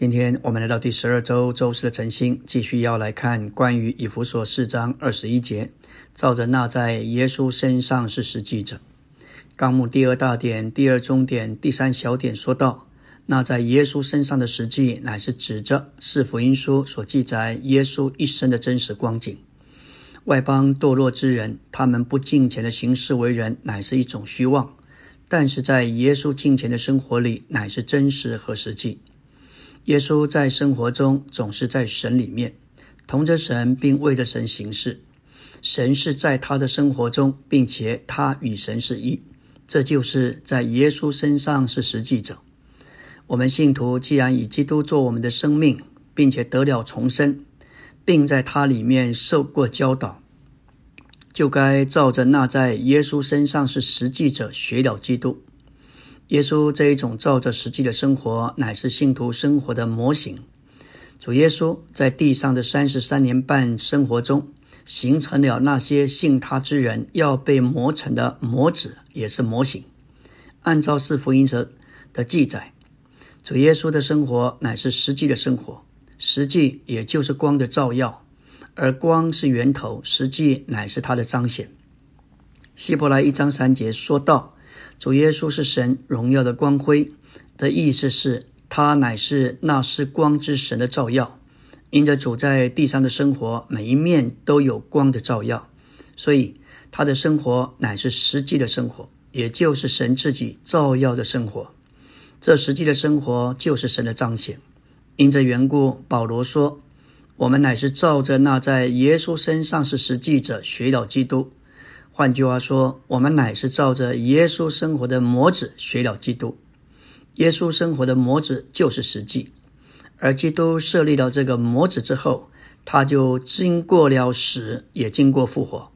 今天我们来到第十二周周四的晨星，继续要来看关于以弗所四章二十一节，照着那在耶稣身上是实际者。纲目第二大点、第二中点、第三小点说道，那在耶稣身上的实际，乃是指着是福音书所记载耶稣一生的真实光景。外邦堕落之人，他们不敬虔的行事为人，乃是一种虚妄；但是在耶稣敬虔的生活里，乃是真实和实际。耶稣在生活中总是在神里面，同着神，并为着神行事。神是在他的生活中，并且他与神是一。这就是在耶稣身上是实际者。我们信徒既然以基督做我们的生命，并且得了重生，并在他里面受过教导，就该照着那在耶稣身上是实际者学了基督。耶稣这一种照着实际的生活，乃是信徒生活的模型。主耶稣在地上的三十三年半生活中，形成了那些信他之人要被磨成的模子，也是模型。按照四福音者的记载，主耶稣的生活乃是实际的生活，实际也就是光的照耀，而光是源头，实际乃是他的彰显。希伯来一章三节说道。主耶稣是神荣耀的光辉的意思是，他乃是那是光之神的照耀。因着主在地上的生活，每一面都有光的照耀，所以他的生活乃是实际的生活，也就是神自己照耀的生活。这实际的生活就是神的彰显。因这缘故，保罗说：“我们乃是照着那在耶稣身上是实际者学了基督。”换句话说，我们乃是照着耶稣生活的模子学了基督。耶稣生活的模子就是实际，而基督设立了这个模子之后，他就经过了死，也经过复活。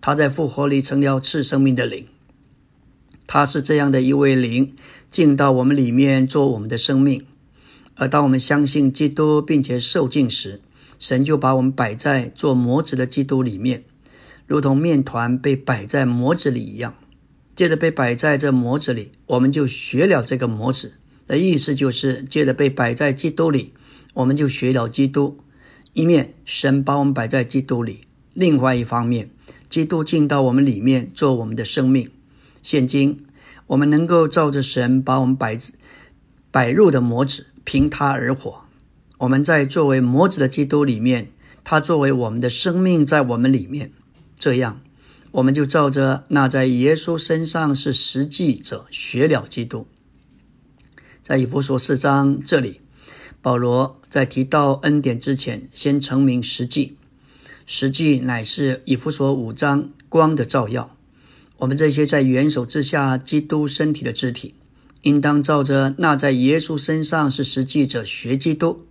他在复活里成了赐生命的灵。他是这样的一位灵，进到我们里面做我们的生命。而当我们相信基督并且受尽时，神就把我们摆在做模子的基督里面。如同面团被摆在模子里一样，接着被摆在这模子里，我们就学了这个模子的意思，就是接着被摆在基督里，我们就学了基督。一面神把我们摆在基督里，另外一方面，基督进到我们里面做我们的生命。现今我们能够照着神把我们摆摆入的模子，凭他而活。我们在作为模子的基督里面，他作为我们的生命在我们里面。这样，我们就照着那在耶稣身上是实际者学了基督。在以弗所四章这里，保罗在提到恩典之前，先成名实际。实际乃是以弗所五章光的照耀。我们这些在元首之下基督身体的肢体，应当照着那在耶稣身上是实际者学基督。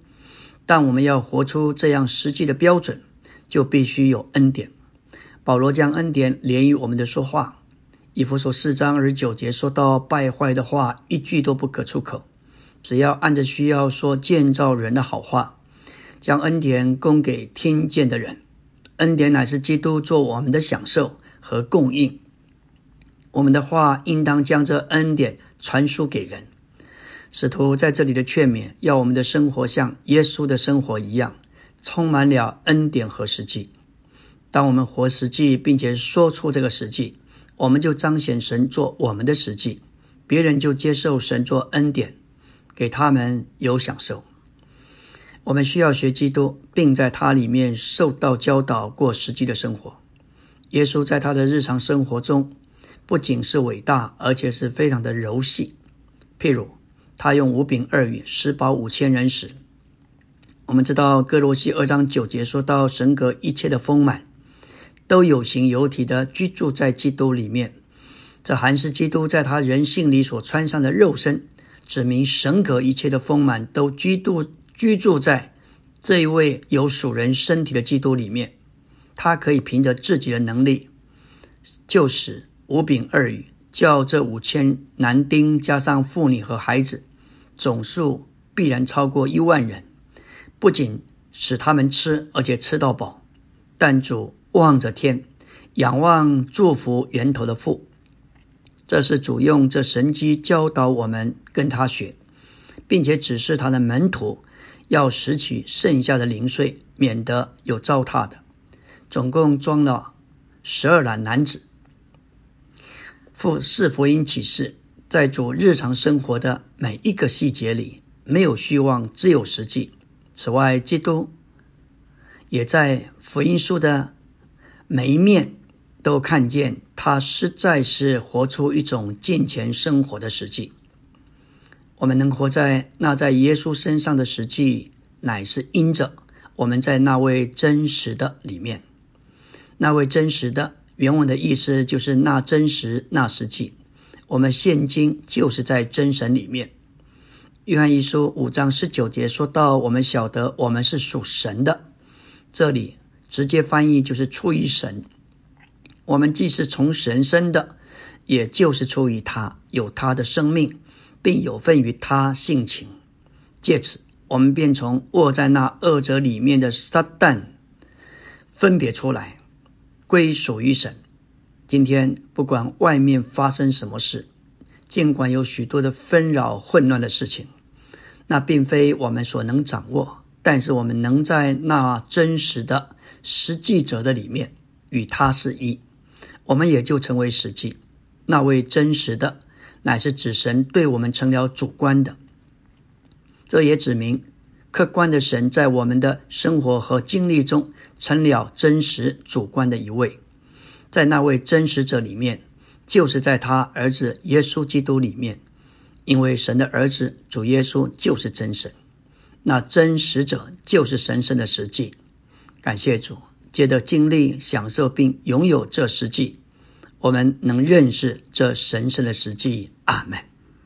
但我们要活出这样实际的标准，就必须有恩典。保罗将恩典连于我们的说话，以弗所四章二十九节说到败坏的话一句都不可出口，只要按着需要说建造人的好话，将恩典供给听见的人。恩典乃是基督做我们的享受和供应，我们的话应当将这恩典传输给人。使徒在这里的劝勉，要我们的生活像耶稣的生活一样，充满了恩典和实际。当我们活实际，并且说出这个实际，我们就彰显神做我们的实际，别人就接受神做恩典，给他们有享受。我们需要学基督，并在他里面受到教导，过实际的生活。耶稣在他的日常生活中，不仅是伟大，而且是非常的柔细。譬如，他用五饼二鱼食饱五千人时，我们知道哥罗西二章九节说到神格一切的丰满。都有形有体的居住在基督里面，这还是基督在他人性里所穿上的肉身，指明神格一切的丰满都居住居住在这一位有属人身体的基督里面。他可以凭着自己的能力，就使五饼二鱼叫这五千男丁加上妇女和孩子，总数必然超过一万人，不仅使他们吃，而且吃到饱。但主。望着天，仰望祝福源头的父，这是主用这神机教导我们跟他学，并且指示他的门徒要拾取剩下的零碎，免得有糟蹋的。总共装了十二篮男子。复四福音启示，在主日常生活的每一个细节里，没有虚妄，只有实际。此外，基督也在福音书的每一面都看见，他实在是活出一种健全生活的实际。我们能活在那在耶稣身上的实际，乃是因着我们在那位真实的里面。那位真实的原文的意思就是那真实那实际。我们现今就是在真神里面。约翰一书五章十九节说到：“我们晓得我们是属神的。”这里直接翻译就是出于神。我们既是从神生的，也就是出于他，有他的生命，并有份于他性情。借此，我们便从卧在那恶者里面的撒旦分别出来，归属于神。今天，不管外面发生什么事，尽管有许多的纷扰混乱的事情。那并非我们所能掌握，但是我们能在那真实的实际者的里面与他是一，我们也就成为实际。那位真实的，乃是指神对我们成了主观的。这也指明客观的神在我们的生活和经历中成了真实主观的一位。在那位真实者里面，就是在他儿子耶稣基督里面。因为神的儿子主耶稣就是真神，那真实者就是神圣的实际。感谢主，借着经历、享受并拥有这实际，我们能认识这神圣的实际。阿门。